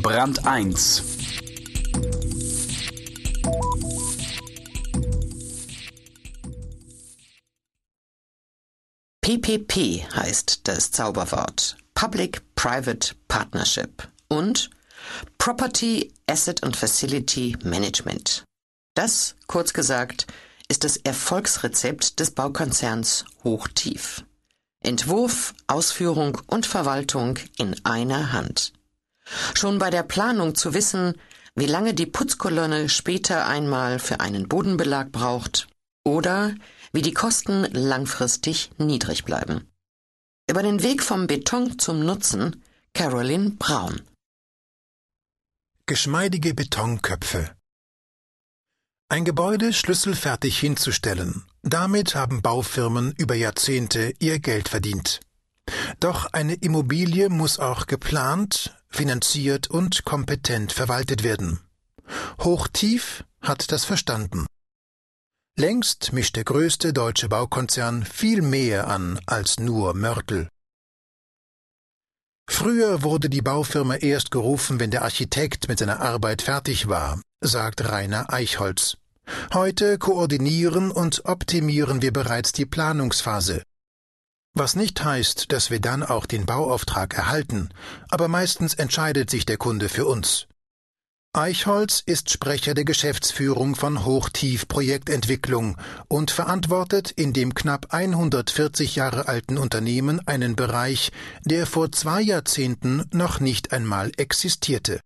Brand 1 PPP heißt das Zauberwort Public-Private Partnership und Property Asset and Facility Management. Das, kurz gesagt, ist das Erfolgsrezept des Baukonzerns Hochtief. Entwurf, Ausführung und Verwaltung in einer Hand. Schon bei der Planung zu wissen, wie lange die Putzkolonne später einmal für einen Bodenbelag braucht oder wie die Kosten langfristig niedrig bleiben. Über den Weg vom Beton zum Nutzen Caroline Braun. Geschmeidige Betonköpfe. Ein Gebäude schlüsselfertig hinzustellen, damit haben Baufirmen über Jahrzehnte ihr Geld verdient. Doch eine Immobilie muss auch geplant, finanziert und kompetent verwaltet werden. Hochtief hat das verstanden. Längst mischt der größte deutsche Baukonzern viel mehr an als nur Mörtel. Früher wurde die Baufirma erst gerufen, wenn der Architekt mit seiner Arbeit fertig war, sagt Rainer Eichholz. Heute koordinieren und optimieren wir bereits die Planungsphase. Was nicht heißt, dass wir dann auch den Bauauftrag erhalten, aber meistens entscheidet sich der Kunde für uns. Eichholz ist Sprecher der Geschäftsführung von Hochtief Projektentwicklung und verantwortet in dem knapp 140 Jahre alten Unternehmen einen Bereich, der vor zwei Jahrzehnten noch nicht einmal existierte.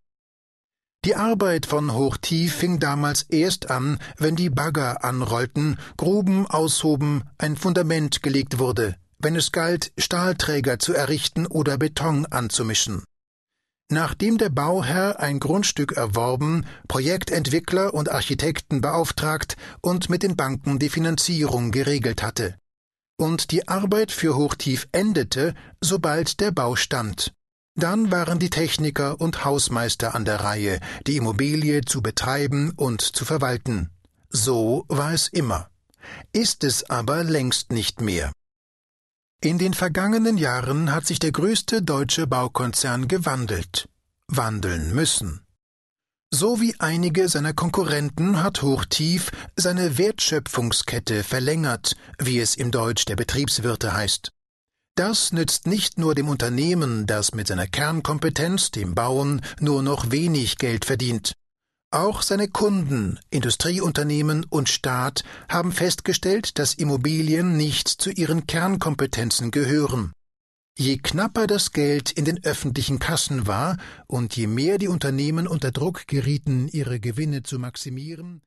Die Arbeit von Hochtief fing damals erst an, wenn die Bagger anrollten, Gruben aushoben, ein Fundament gelegt wurde, wenn es galt, Stahlträger zu errichten oder Beton anzumischen. Nachdem der Bauherr ein Grundstück erworben, Projektentwickler und Architekten beauftragt und mit den Banken die Finanzierung geregelt hatte. Und die Arbeit für Hochtief endete, sobald der Bau stand. Dann waren die Techniker und Hausmeister an der Reihe, die Immobilie zu betreiben und zu verwalten. So war es immer. Ist es aber längst nicht mehr. In den vergangenen Jahren hat sich der größte deutsche Baukonzern gewandelt, wandeln müssen. So wie einige seiner Konkurrenten hat Hochtief seine Wertschöpfungskette verlängert, wie es im Deutsch der Betriebswirte heißt. Das nützt nicht nur dem Unternehmen, das mit seiner Kernkompetenz, dem Bauen, nur noch wenig Geld verdient. Auch seine Kunden, Industrieunternehmen und Staat haben festgestellt, dass Immobilien nicht zu ihren Kernkompetenzen gehören. Je knapper das Geld in den öffentlichen Kassen war und je mehr die Unternehmen unter Druck gerieten, ihre Gewinne zu maximieren,